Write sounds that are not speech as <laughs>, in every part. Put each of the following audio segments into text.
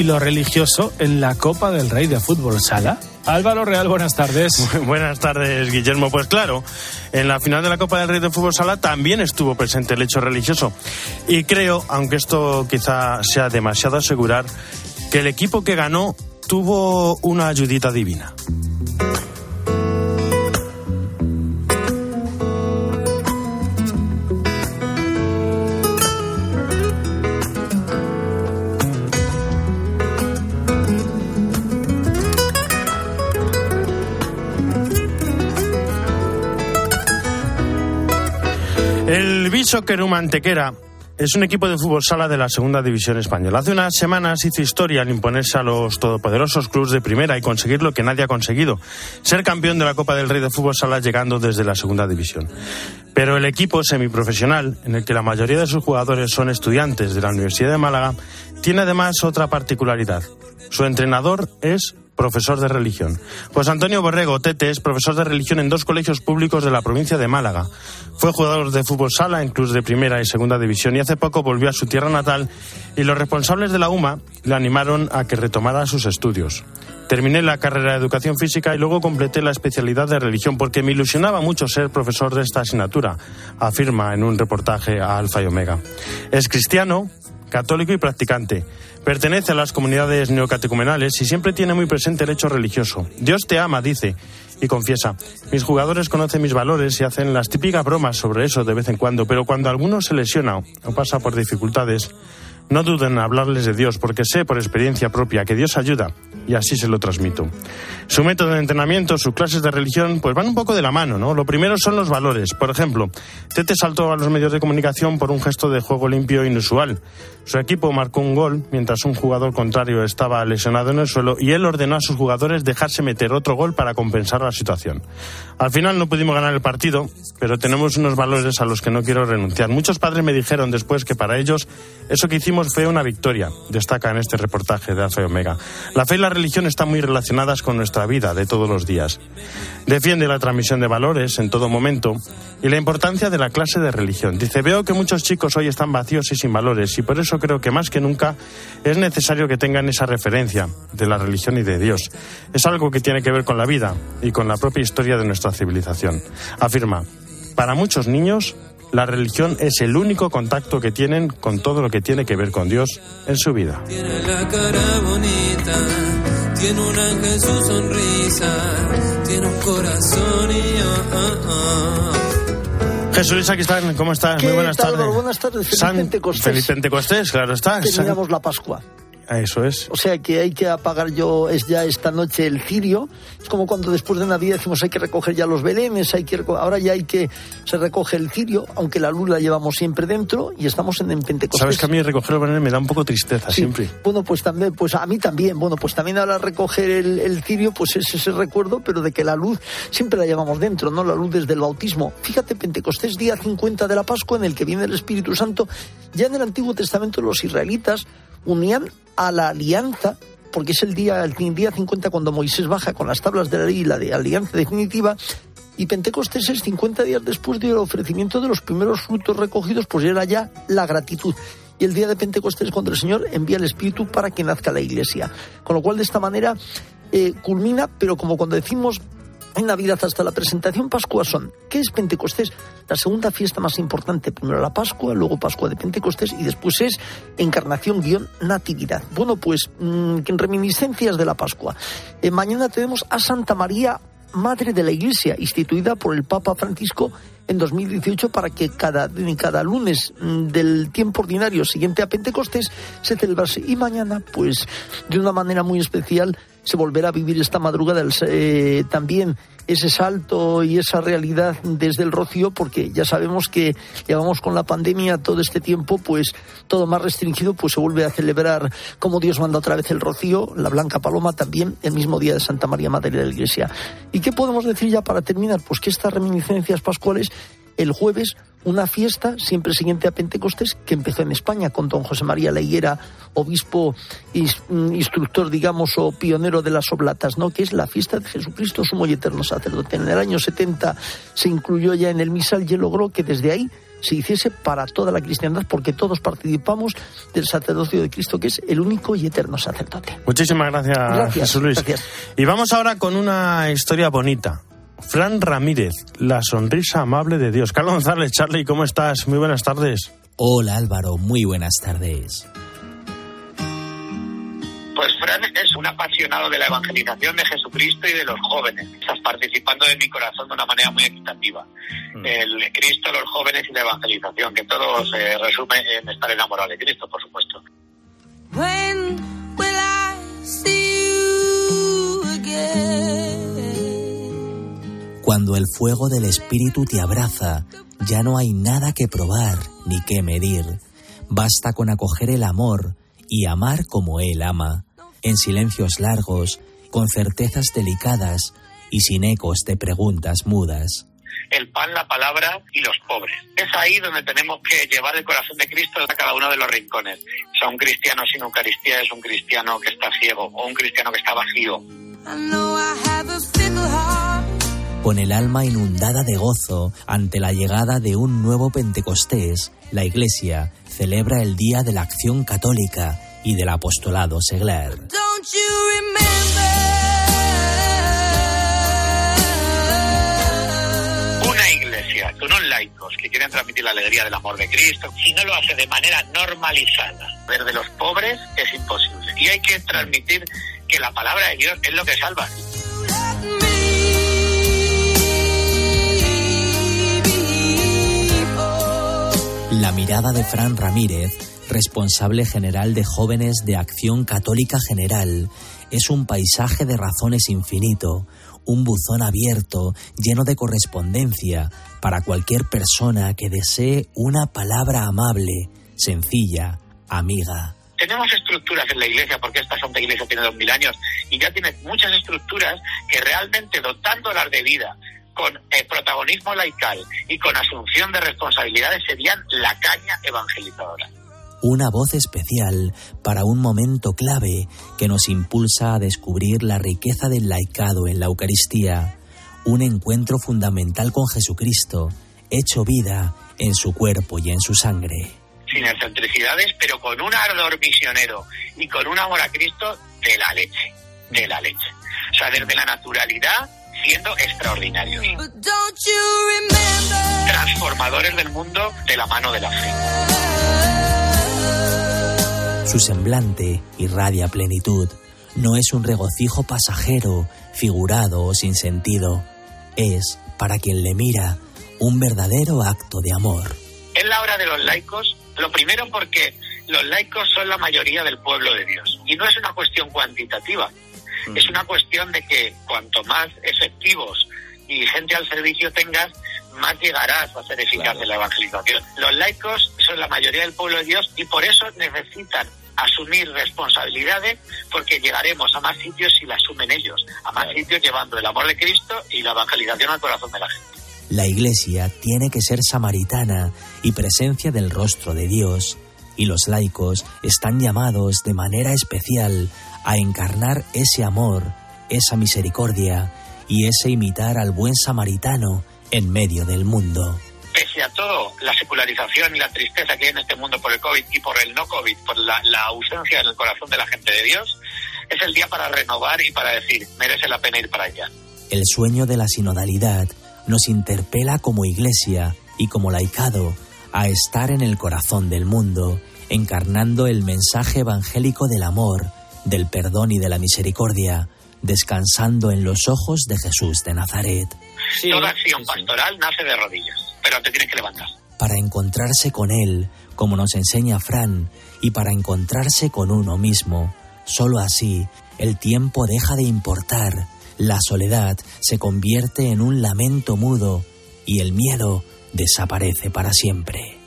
y lo religioso en la Copa del Rey de Fútbol Sala. Álvaro Real, buenas tardes. <laughs> Buenas tardes, Guillermo. Pues claro, en la final de la Copa del Rey de Fútbol Sala también estuvo presente el hecho religioso. Y creo, aunque esto quizá sea demasiado asegurar, que el equipo que ganó tuvo una ayudita divina. El Bishoker Mantequera es un equipo de fútbol sala de la segunda división española. Hace unas semanas hizo historia al imponerse a los todopoderosos clubes de primera y conseguir lo que nadie ha conseguido, ser campeón de la Copa del Rey de Fútbol Sala llegando desde la segunda división. Pero el equipo semiprofesional, en el que la mayoría de sus jugadores son estudiantes de la Universidad de Málaga, tiene además otra particularidad. Su entrenador es profesor de religión. Pues Antonio Borrego Tete es profesor de religión en dos colegios públicos de la provincia de Málaga. Fue jugador de fútbol sala en clubes de primera y segunda división y hace poco volvió a su tierra natal y los responsables de la UMA le animaron a que retomara sus estudios. Terminé la carrera de educación física y luego completé la especialidad de religión porque me ilusionaba mucho ser profesor de esta asignatura, afirma en un reportaje a Alfa y Omega. Es cristiano, católico y practicante. Pertenece a las comunidades neocatecumenales y siempre tiene muy presente el hecho religioso. Dios te ama, dice, y confiesa. Mis jugadores conocen mis valores y hacen las típicas bromas sobre eso de vez en cuando, pero cuando alguno se lesiona o pasa por dificultades, no duden en hablarles de Dios, porque sé por experiencia propia que Dios ayuda y así se lo transmito. Su método de entrenamiento, sus clases de religión, pues van un poco de la mano, ¿no? Lo primero son los valores. Por ejemplo, Tete saltó a los medios de comunicación por un gesto de juego limpio inusual. Su equipo marcó un gol mientras un jugador contrario estaba lesionado en el suelo y él ordenó a sus jugadores dejarse meter otro gol para compensar la situación. Al final no pudimos ganar el partido, pero tenemos unos valores a los que no quiero renunciar. Muchos padres me dijeron después que para ellos eso que hicimos fue una victoria, destaca en este reportaje de Alfa y Omega. La fe y la religión están muy relacionadas con nuestra vida de todos los días. Defiende la transmisión de valores en todo momento y la importancia de la clase de religión. Dice, veo que muchos chicos hoy están vacíos y sin valores y por eso creo que más que nunca es necesario que tengan esa referencia de la religión y de Dios. Es algo que tiene que ver con la vida y con la propia historia de nuestra civilización. Afirma, para muchos niños, la religión es el único contacto que tienen con todo lo que tiene que ver con Dios en su vida. Tiene la cara bonita, tiene un ángel su sonrisa, tiene un corazón y ah, ah. Jesús, aquí están, ¿cómo estás? ¿Qué Muy buenas tal, tardes. Buenas tardes, feliz San- Pentecostés. Feliz Pentecostés, claro está. San- Terminamos la Pascua. Eso es. O sea que hay que apagar yo es ya esta noche el cirio. Es como cuando después de Navidad decimos hay que recoger ya los belenes, hay que ahora ya hay que se recoge el cirio, aunque la luz la llevamos siempre dentro y estamos en el Pentecostés. Sabes que a mí recoger el banner me da un poco tristeza Sí. siempre. Bueno, pues también, pues a mí también. Bueno, pues también ahora recoger el, el cirio, pues es ese recuerdo, pero de que la luz siempre la llevamos dentro, ¿no? La luz desde el bautismo. Fíjate, Pentecostés, día 50 de la Pascua, en el que viene el Espíritu Santo. Ya en el Antiguo Testamento los israelitas unían a la alianza, porque es el día, el día 50 cuando Moisés baja con las tablas de la ley y la de alianza definitiva. Y Pentecostés es 50 días después del ofrecimiento de los primeros frutos recogidos, pues era ya la gratitud. Y el día de Pentecostés cuando el Señor envía el Espíritu para que nazca la iglesia. Con lo cual, de esta manera, eh, culmina, pero como cuando decimos en Navidad hasta la presentación Pascua son, ¿qué es Pentecostés? La segunda fiesta más importante, primero la Pascua, luego Pascua de Pentecostés y después es Encarnación guion Natividad. Bueno, pues mm, en reminiscencias de la Pascua. Eh, mañana tenemos a Santa María, Madre de la Iglesia, instituida por el Papa Francisco en 2018 para que cada, cada lunes mm, del tiempo ordinario siguiente a Pentecostés se celebrase. Y mañana, pues de una manera muy especial, se volverá a vivir esta madrugada eh, también ese salto y esa realidad desde el rocío, porque ya sabemos que llevamos con la pandemia todo este tiempo, pues todo más restringido, pues se vuelve a celebrar como Dios manda otra vez el rocío, la Blanca Paloma también, el mismo día de Santa María Madre de la Iglesia. ¿Y qué podemos decir ya para terminar? Pues que estas reminiscencias pascuales el jueves una fiesta siempre siguiente a Pentecostés que empezó en España con don José María Leiguera, obispo, mm, instructor, digamos, o pionero de las oblatas, ¿no? Que es la fiesta de Jesucristo, sumo y eterno sacerdote. En el año 70 se incluyó ya en el misal y logró que desde ahí se hiciese para toda la cristiandad, porque todos participamos del sacerdocio de Cristo, que es el único y eterno sacerdote. Muchísimas gracias, Gracias, Jesús Luis. gracias. Y vamos ahora con una historia bonita. Fran Ramírez, la sonrisa amable de Dios. Carlos González, Charlie, ¿cómo estás? Muy buenas tardes. Hola Álvaro, muy buenas tardes. Pues Fran es un apasionado de la evangelización de Jesucristo y de los jóvenes. Estás participando de mi corazón de una manera muy equitativa. El Cristo, los jóvenes y la evangelización, que todo se resume en estar enamorado de Cristo, por supuesto. Cuando el fuego del Espíritu te abraza, ya no hay nada que probar ni que medir. Basta con acoger el amor y amar como Él ama, en silencios largos, con certezas delicadas y sin ecos de preguntas mudas. El pan, la palabra y los pobres. Es ahí donde tenemos que llevar el corazón de Cristo a cada uno de los rincones. O sea, un cristiano sin Eucaristía es un cristiano que está ciego o un cristiano que está vacío. I know I have a fickle heart. Con el alma inundada de gozo ante la llegada de un nuevo Pentecostés, la Iglesia celebra el Día de la Acción Católica y del Apostolado Seglar. Don't you remember? Una iglesia con unos laicos que quieren transmitir la alegría del amor de Cristo, si no lo hace de manera normalizada, ver de los pobres es imposible. Y hay que transmitir que la palabra de Dios es lo que salva. La mirada de Fran Ramírez, responsable general de jóvenes de Acción Católica General, es un paisaje de razones infinito, un buzón abierto lleno de correspondencia para cualquier persona que desee una palabra amable, sencilla, amiga. Tenemos estructuras en la iglesia, porque esta Santa Iglesia tiene dos mil años, y ya tiene muchas estructuras que realmente dotándolas de vida, con eh, protagonismo laical y con asunción de responsabilidades, serían la caña evangelizadora. una voz especial para un momento clave que nos impulsa a descubrir la riqueza del laicado en la Eucaristía, un encuentro fundamental con Jesucristo, hecho vida en su cuerpo y en su sangre. sin excentricidades, pero con un ardor misionero y con un amor a Cristo de la leche, de la leche. O sea, desde la naturalidad siendo extraordinarios, transformadores del mundo de la mano de la fe. Su semblante irradia plenitud. No es un regocijo pasajero, figurado o sin sentido. Es, para quien le mira, un verdadero acto de amor. Es la hora de los laicos, lo primero porque los laicos son la mayoría del pueblo de Dios. Y no es una cuestión cuantitativa, es una cuestión de que cuanto más efectivos y gente al servicio tengas, más llegarás a ser eficaz en la evangelización. Los laicos son la mayoría del pueblo de Dios y por eso necesitan asumir responsabilidades porque llegaremos a más sitios si la asumen ellos, a más sitios llevando el amor de Cristo y la evangelización al corazón de la gente. La Iglesia tiene que ser samaritana y presencia del rostro de Dios, y los laicos están llamados de manera especial a encarnar ese amor, esa misericordia y ese imitar al buen samaritano en medio del mundo. pese a todo, la secularización y la tristeza que hay en este mundo por el COVID y por el no COVID, por la, la ausencia en el corazón de la gente de Dios, es el día para renovar y para decir, merece la pena ir para allá. El sueño de la sinodalidad nos interpela como iglesia y como laicado a estar en el corazón del mundo, encarnando el mensaje evangélico del amor, del perdón y de la misericordia, descansando en los ojos de Jesús de Nazaret, Toda acción pastoral nace de rodillas, pero te tienes que levantar. para encontrarse con Él, como nos enseña Fran, y para encontrarse con uno mismo. Solo así, el tiempo deja de importar, la soledad se convierte en un lamento mudo y el miedo desaparece para siempre.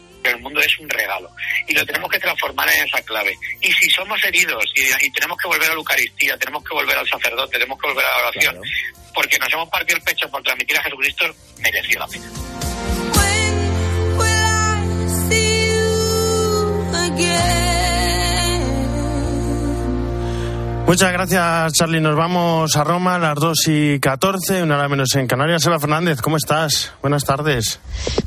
Es un regalo y lo tenemos que transformar en esa clave. Y si somos heridos y, y tenemos que volver a la Eucaristía, tenemos que volver al sacerdote, tenemos que volver a la oración, porque nos hemos partido el pecho por transmitir a Jesucristo, mereció la pena. When will I see you again? Muchas gracias, Charlie. Nos vamos a Roma a las 2 y 14, una hora menos en Canarias. Eva Fernández, ¿cómo estás? Buenas tardes.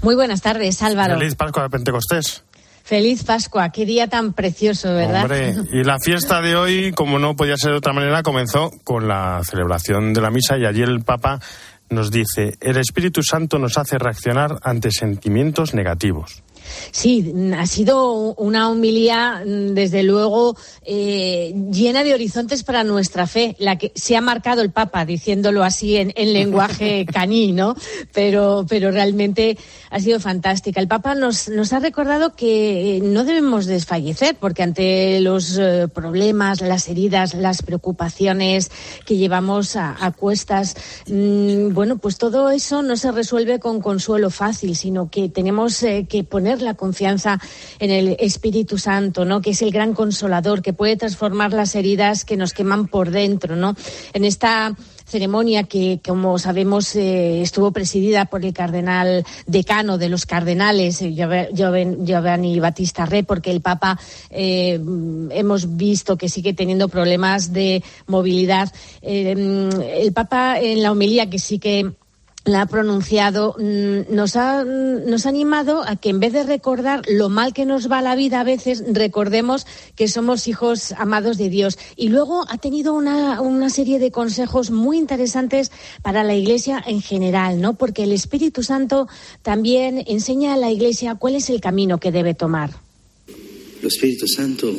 Muy buenas tardes, Álvaro. Feliz Pascua de Pentecostés. Feliz Pascua, qué día tan precioso, ¿verdad? Hombre, y la fiesta de hoy, como no podía ser de otra manera, comenzó con la celebración de la misa y allí el Papa nos dice, el Espíritu Santo nos hace reaccionar ante sentimientos negativos. Sí, ha sido una humilía, desde luego, eh, llena de horizontes para nuestra fe, la que se ha marcado el Papa, diciéndolo así en, lenguaje <laughs> caní, ¿no? Pero, pero realmente ha sido fantástica. El Papa nos, nos ha recordado que no debemos desfallecer, porque ante los eh, problemas, las heridas, las preocupaciones que llevamos a, cuestas, mm, bueno, pues todo eso no se resuelve con consuelo fácil, sino que tenemos eh, que poner la confianza en el Espíritu Santo, ¿no? Que es el gran consolador, que puede transformar las heridas que nos queman por dentro, ¿no? En esta ceremonia que, como sabemos, eh, estuvo presidida por el cardenal decano de los cardenales, eh, Giovanni Battista Re, porque el Papa eh, hemos visto que sigue teniendo problemas de movilidad. el Papa, en la homilía que sí que la ha pronunciado, mm, nos ha, mm, nos ha animado a que en vez de recordar lo mal que nos va la vida a veces, recordemos que somos hijos amados de Dios. Y luego ha tenido una, una serie de consejos muy interesantes para la Iglesia en general, ¿no? Porque el Espíritu Santo también enseña a la Iglesia cuál es el camino que debe tomar. El Espíritu Santo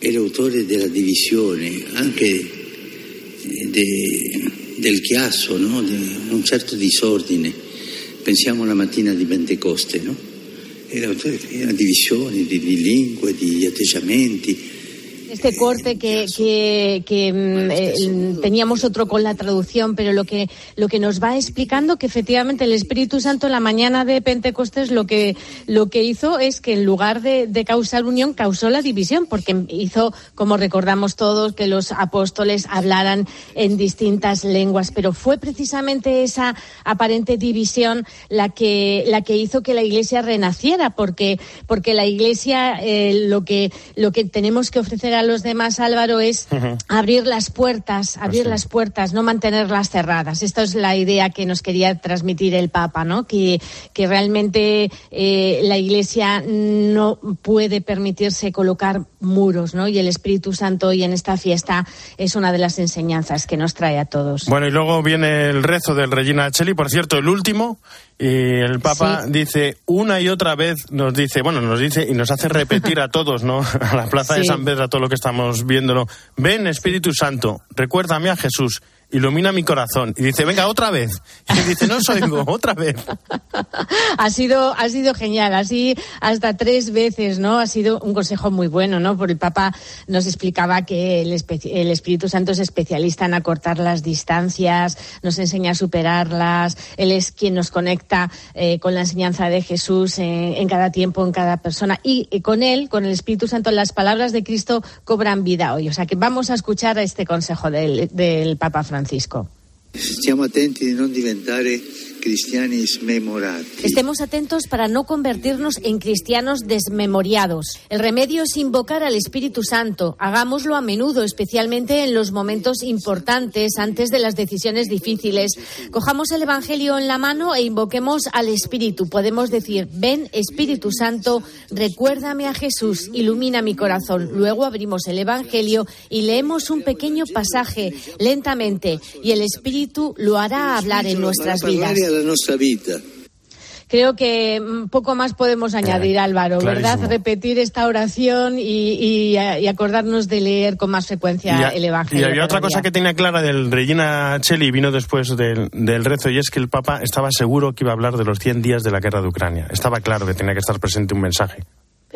es el autor de la división, anche de del chiasso, no? di un certo disordine. Pensiamo alla mattina di Pentecoste, no? Era una divisione di, di lingue, di atteggiamenti, este corte que, que, mm, eh, teníamos otro con la traducción, pero lo que, lo que nos va explicando que efectivamente el Espíritu Santo en la mañana de Pentecostés lo que, lo que hizo es que en lugar de, de causar unión, causó la división, porque hizo, como recordamos todos, que los apóstoles hablaran en distintas lenguas, pero fue precisamente esa aparente división la que, la que hizo que la Iglesia renaciera, porque, porque la Iglesia eh, lo, que, lo que tenemos que ofrecer a los demás, Álvaro, es abrir las puertas, abrir las puertas, no mantenerlas cerradas. Esta es la idea que nos quería transmitir el Papa, ¿no? Que, que realmente eh, la Iglesia no puede permitirse colocar muros, ¿no? Y el Espíritu Santo hoy en esta fiesta es una de las enseñanzas que nos trae a todos. Bueno, y luego viene el rezo del Regina Cheli, por cierto, el último, y el Papa dice una y otra vez, nos dice, bueno, nos dice y nos hace repetir a <laughs> todos, ¿no? <laughs> A la plaza de San Pedro, a todo lo que estamos viéndolo. Ven, Espíritu Santo, recuérdame a Jesús ilumina mi corazón. Y dice, venga, otra vez. Y dice, no soy <laughs> otra vez. ha sido, ha sido genial, así hasta tres veces, ¿no? Ha sido un consejo muy bueno, ¿no? Porque el Papa nos explicaba que el, el Espíritu Santo es especialista en acortar las distancias, nos enseña a superarlas, Él es quien nos conecta eh, con la enseñanza de Jesús en, cada tiempo, en cada persona. Y, con Él, con el Espíritu Santo, las palabras de Cristo cobran vida hoy. O sea que vamos a escuchar este consejo del, del Papa Francisco. Francisco. Stiamo attenti di non diventare Estemos atentos para no convertirnos en cristianos desmemoriados. El remedio es invocar al Espíritu Santo. Hagámoslo a menudo, especialmente en los momentos importantes, antes de las decisiones difíciles. Cojamos el Evangelio en la mano e invoquemos al Espíritu. Podemos decir, ven Espíritu Santo, recuérdame a Jesús, ilumina mi corazón. Luego abrimos el Evangelio y leemos un pequeño pasaje lentamente y el Espíritu lo hará hablar en nuestras vidas nuestra vida. Creo que mm, poco más podemos añadir, Álvaro, ¿verdad? Repetir esta oración y, acordarnos de leer con más frecuencia el Evangelio. Y había otra cosa que tenía clara del Regina Cheli, vino después del, del, rezo, y es que el Papa estaba seguro que iba a hablar de los 100 días de la guerra de Ucrania. Estaba claro que tenía que estar presente un mensaje.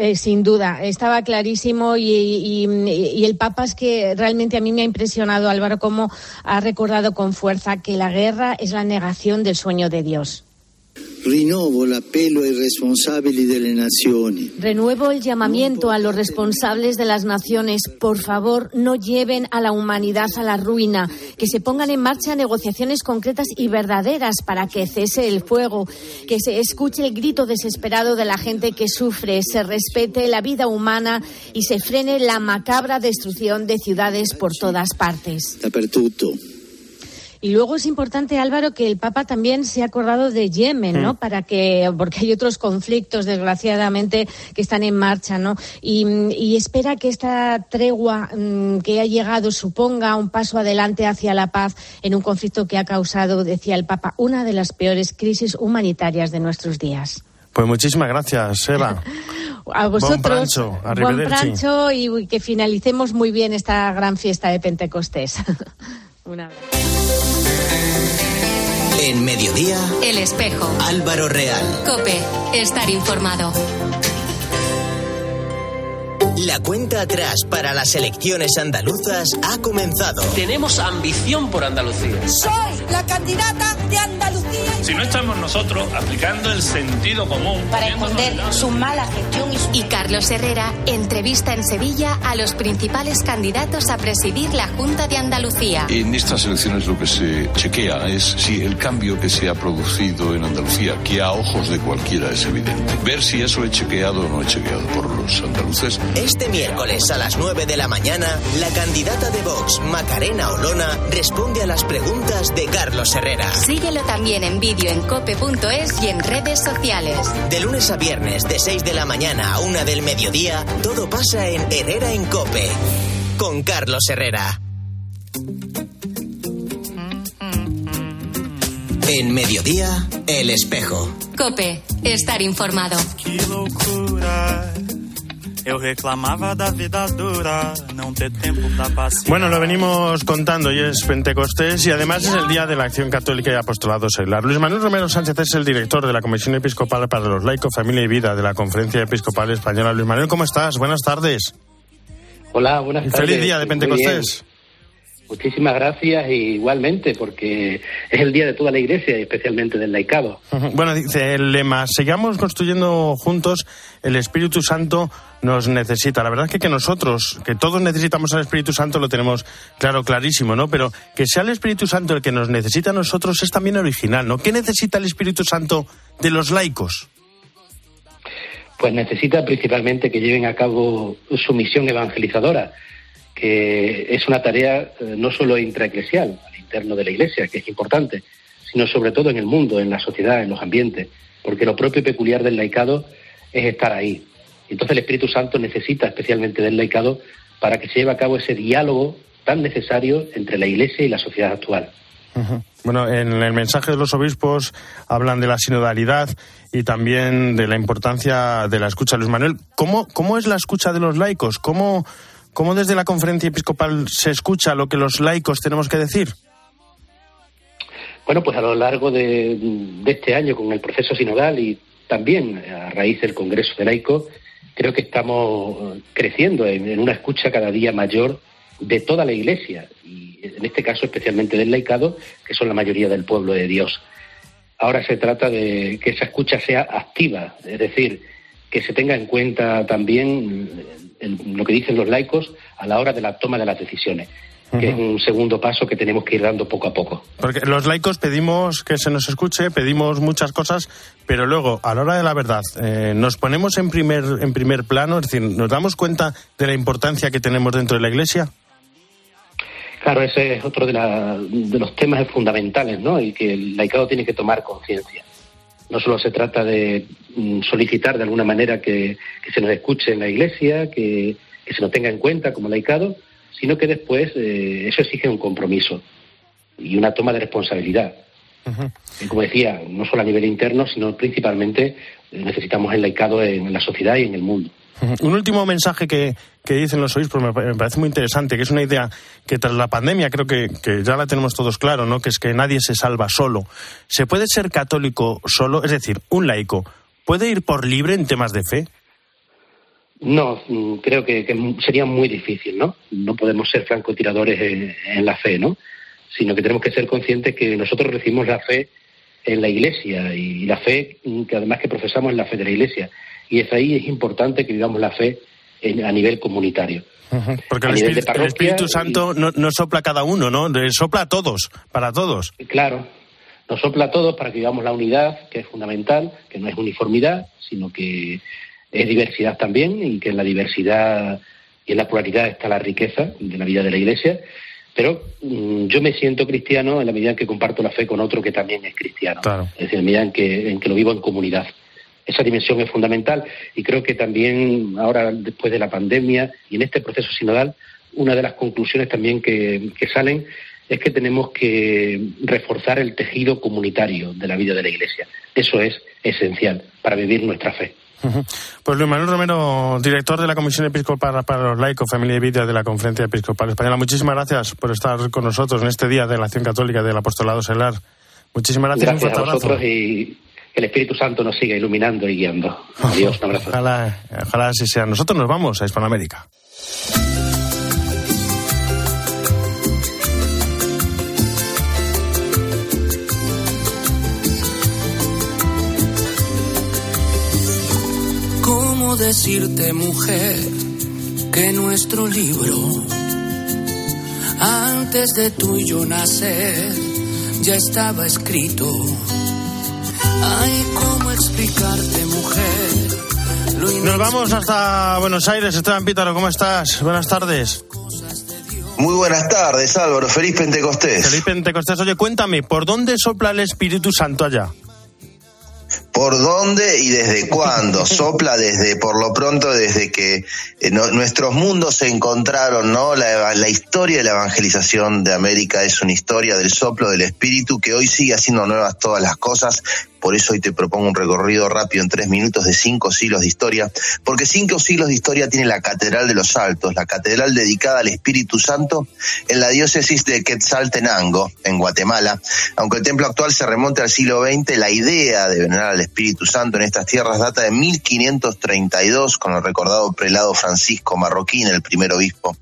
Eh, sin duda, estaba clarísimo y, y, el Papa es que realmente a mí me ha impresionado, Álvaro, cómo ha recordado con fuerza que la guerra es la negación del sueño de Dios. Rinnovo l'appello ai responsabili delle nazioni. Renuevo el llamamiento a los responsables de las naciones. Por favor, no lleven a la humanidad a la ruina. Que se pongan en marcha negociaciones concretas y verdaderas para que cese el fuego. Que se escuche el grito desesperado de la gente que sufre. Se respete la vida humana y se frene la macabra destrucción de ciudades por todas partes. Dappertutto. Y luego es importante, Álvaro, que el Papa también se ha acordado de Yemen, ¿no? Para que, porque hay otros conflictos, desgraciadamente, que están en marcha, ¿no? Y, y espera que esta tregua mm, que ha llegado suponga un paso adelante hacia la paz en un conflicto que ha causado, decía el Papa, una de las peores crisis humanitarias de nuestros días. Pues muchísimas gracias, Eva. <laughs> A vosotros, prancho, buen prancho y que finalicemos muy bien esta gran fiesta de Pentecostés. <laughs> Un abrazo. En mediodía, El espejo. Álvaro Real. Cope. Estar informado. La cuenta atrás para las elecciones andaluzas ha comenzado. Tenemos ambición por Andalucía. Soy la candidata de Andalucía. Si no estamos nosotros aplicando el sentido común. Para esconder su mala gestión y su... Y Carlos Herrera entrevista en Sevilla a los principales candidatos a presidir la Junta de Andalucía. En estas elecciones lo que se chequea es si el cambio que se ha producido en Andalucía, que a ojos de cualquiera es evidente, ver si eso es chequeado o no es chequeado por los andaluces. Este miércoles a las 9 de la mañana, la candidata de Vox, Macarena Olona, responde a las preguntas de Carlos Herrera. Síguelo también en vídeo en cope.es y en redes sociales. De lunes a viernes, de 6 de la mañana a 1 del mediodía, todo pasa en Herrera en Cope. Con Carlos Herrera. En mediodía, El Espejo. Cope. Estar informado. Bueno, lo venimos contando, hoy es Pentecostés y además es el Día de la Acción Católica y Apostolado Seglar. Luis Manuel Romero Sánchez es el director de la Comisión Episcopal para los Laicos, Familia y Vida de la Conferencia Episcopal Española. Luis Manuel, ¿cómo estás? Buenas tardes. Hola, buenas Y tardes. Feliz día de Pentecostés. Muchísimas gracias y igualmente porque es el día de toda la Iglesia y especialmente del laicado. Bueno, dice el lema, sigamos construyendo juntos, el Espíritu Santo nos necesita. La verdad es que, que nosotros, que todos necesitamos al Espíritu Santo, lo tenemos claro, clarísimo, ¿no? Pero que sea el Espíritu Santo el que nos necesita a nosotros es también original, ¿no? ¿Qué necesita el Espíritu Santo de los laicos? Pues necesita principalmente que lleven a cabo su misión evangelizadora, que es una tarea eh, no solo intraeclesial, al interno de la Iglesia, que es importante, sino sobre todo en el mundo, en la sociedad, en los ambientes, porque lo propio y peculiar del laicado es estar ahí. Entonces el Espíritu Santo necesita especialmente del laicado para que se lleve a cabo ese diálogo tan necesario entre la Iglesia y la sociedad actual. Bueno, en el mensaje de los obispos hablan de la sinodalidad y también de la importancia de la escucha. Luis Manuel, ¿cómo, cómo es la escucha de los laicos? ¿Cómo, ¿Cómo desde la conferencia episcopal se escucha lo que los laicos tenemos que decir? Bueno, pues a lo largo de, de este año con el proceso sinodal y también a raíz del Congreso de Laicos, creo que estamos creciendo en, una escucha cada día mayor de toda la Iglesia y en este caso especialmente del laicado, que son la mayoría del pueblo de Dios. Ahora se trata de que esa escucha sea activa, es decir, que se tenga en cuenta también el- lo que dicen los laicos a la hora de la toma de las decisiones, que es un segundo paso que tenemos que ir dando poco a poco. Porque los laicos pedimos que se nos escuche, pedimos muchas cosas, pero luego, a la hora de la verdad, eh, nos ponemos en primer, en primer plano, es decir, nos damos cuenta de la importancia que tenemos dentro de la Iglesia. Claro, ese es otro de, la- de los temas fundamentales, ¿no? Y que el laicado tiene que tomar conciencia. No solo se trata de mm, solicitar de alguna manera que, que se nos escuche en la iglesia, que, que se nos tenga en cuenta como laicado, sino que después eh, eso exige un compromiso y una toma de responsabilidad. Y como decía, no solo a nivel interno, sino principalmente eh, necesitamos el laicado en la sociedad y en el mundo. Un último mensaje que, que dicen los obispos me pa- me parece muy interesante, que es una idea que tras la pandemia creo que, que ya la tenemos todos claro, ¿no? que es que nadie se salva solo. ¿Se puede ser católico solo? Es decir, un laico, ¿puede ir por libre en temas de fe? No, mm, creo que, que sería muy difícil, ¿no? No podemos ser francotiradores en, en la fe, ¿no? Sino que tenemos que ser conscientes que nosotros recibimos la fe en la Iglesia y la fe que además que profesamos en la fe de la Iglesia. Y es ahí es importante que vivamos la fe a nivel comunitario. Porque el Espíritu, Santo no, no, sopla cada uno, ¿no? Sopla a todos, para todos. Claro, nos sopla a todos para que vivamos la unidad, que es fundamental, que no es uniformidad, sino que es diversidad también y que en la diversidad y en la pluralidad está la riqueza de la vida de la Iglesia. Pero mm, yo me siento cristiano en la medida en que comparto la fe con otro que también es cristiano. Es decir, en la medida en que, en que lo vivo en comunidad. Esa dimensión es fundamental y creo que también ahora, después de la pandemia y en este proceso sinodal, una de las conclusiones también que, que salen es que tenemos que reforzar el tejido comunitario de la vida de la Iglesia. Eso es esencial para vivir nuestra fe. Pues Luis Manuel Romero, director de la Comisión Episcopal para los Laicos, Familia y Vida de la Conferencia Episcopal Española, muchísimas gracias por estar con nosotros en este día de la Acción Católica del Apostolado Selar. Muchísimas gracias. Gracias a vosotros y que el Espíritu Santo nos siga iluminando y guiando. <laughs> Adiós, un abrazo. Ojalá, ojalá así sea. Nosotros nos vamos a Hispanoamérica. Decirte, mujer, que nuestro libro, antes de tú y yo nacer, ya estaba escrito. Ay, ¿cómo explicarte, mujer? Nos vamos hasta Buenos Aires. Esteban Pítaro, ¿cómo estás? Buenas tardes. Muy buenas tardes, Álvaro. Feliz Pentecostés. Feliz Pentecostés. Oye, cuéntame, ¿por dónde sopla el Espíritu Santo allá? ¿Por dónde y desde <laughs> cuándo? Sopla desde, por lo pronto, desde que eh, nuestros mundos se encontraron, ¿no? La, la, historia de la evangelización de América es una historia del soplo del espíritu que hoy sigue haciendo nuevas todas las cosas por eso hoy te propongo un recorrido rápido en tres minutos de cinco siglos de historia, porque cinco siglos de historia tiene la Catedral de los Altos, la catedral dedicada al Espíritu Santo en la diócesis de Quetzaltenango, en Guatemala. Aunque el templo actual se remonte al siglo XX, la idea de venerar al Espíritu Santo en estas tierras data de 1532 con el recordado prelado Francisco Marroquín, el primer obispo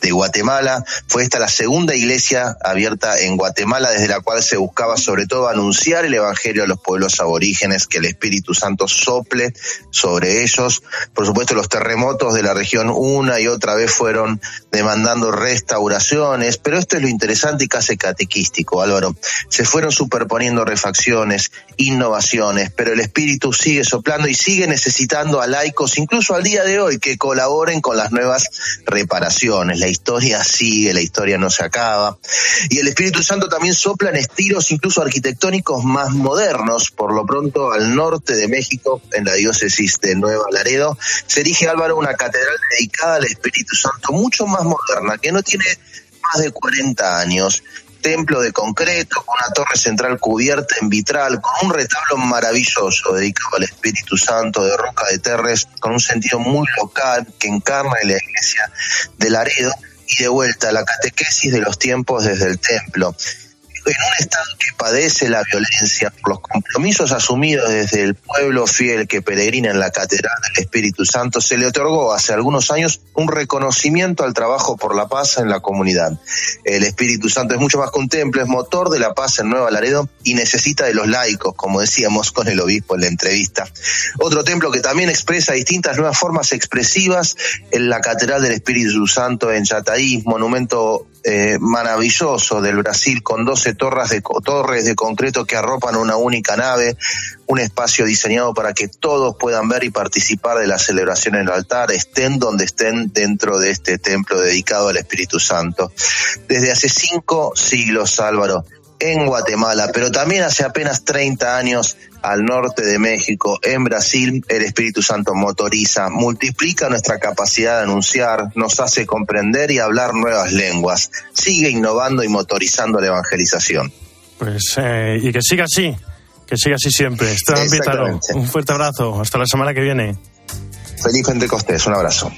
de Guatemala. Fue esta la segunda iglesia abierta en Guatemala desde la cual se buscaba sobre todo anunciar el Evangelio a los pueblos los aborígenes, que el Espíritu Santo sople sobre ellos. Por supuesto, los terremotos de la región una y otra vez fueron demandando restauraciones, pero esto es lo interesante y casi catequístico, Álvaro. Se fueron superponiendo refacciones, innovaciones, pero el Espíritu sigue soplando y sigue necesitando a laicos, incluso al día de hoy, que colaboren con las nuevas reparaciones. La historia sigue, la historia no se acaba. Y el Espíritu Santo también sopla en estilos incluso arquitectónicos más modernos, por lo pronto al norte de México, en la diócesis de Nueva Laredo, se erige Álvaro una catedral dedicada al Espíritu Santo, mucho más moderna, que no tiene más de 40 años. Templo de concreto, con una torre central cubierta en vitral, con un retablo maravilloso dedicado al Espíritu Santo de Roca de Terres, con un sentido muy local que encarna en la iglesia de Laredo y de vuelta a la catequesis de los tiempos desde el templo en un Estado que padece la violencia por los compromisos asumidos desde el pueblo fiel que peregrina en la Catedral del Espíritu Santo, se le otorgó hace algunos años un reconocimiento al trabajo por la paz en la comunidad. El Espíritu Santo es mucho más que un templo, es motor de la paz en Nueva Laredo y necesita de los laicos, como decíamos con el obispo en la entrevista. Otro templo que también expresa distintas nuevas formas expresivas en la Catedral del Espíritu Santo en Yataí, monumento eh, maravilloso del Brasil con 12 torres de, torres de concreto que arropan una única nave, un espacio diseñado para que todos puedan ver y participar de la celebración en el altar, estén donde estén dentro de este templo dedicado al Espíritu Santo. Desde hace cinco siglos, Álvaro, en Guatemala, pero también hace apenas 30 años al norte de México, en Brasil, el Espíritu Santo motoriza, multiplica nuestra capacidad de anunciar, nos hace comprender y hablar nuevas lenguas, sigue innovando y motorizando la evangelización. Pues, eh, y que siga así, que siga así siempre. Esteban un fuerte abrazo, hasta la semana que viene. Feliz Pentecostés, un abrazo.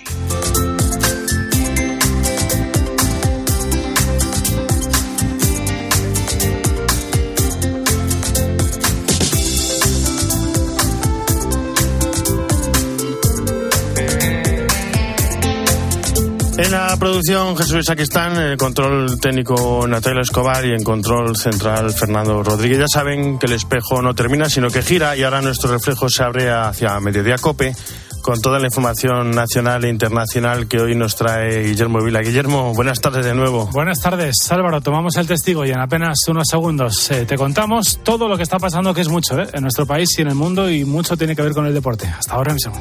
Producción Jesús Saquistán, en el control técnico Natalia Escobar y en control central Fernando Rodríguez. Ya saben que el espejo no termina, sino que gira y ahora nuestro reflejo se abre hacia Mediodía Cope con toda la información nacional e internacional que hoy nos trae Guillermo Vila. Guillermo, buenas tardes de nuevo. Buenas tardes, Álvaro. Tomamos el testigo y en apenas unos segundos eh, te contamos todo lo que está pasando, que es mucho ¿eh? en nuestro país y en el mundo y mucho tiene que ver con el deporte. Hasta ahora mismo.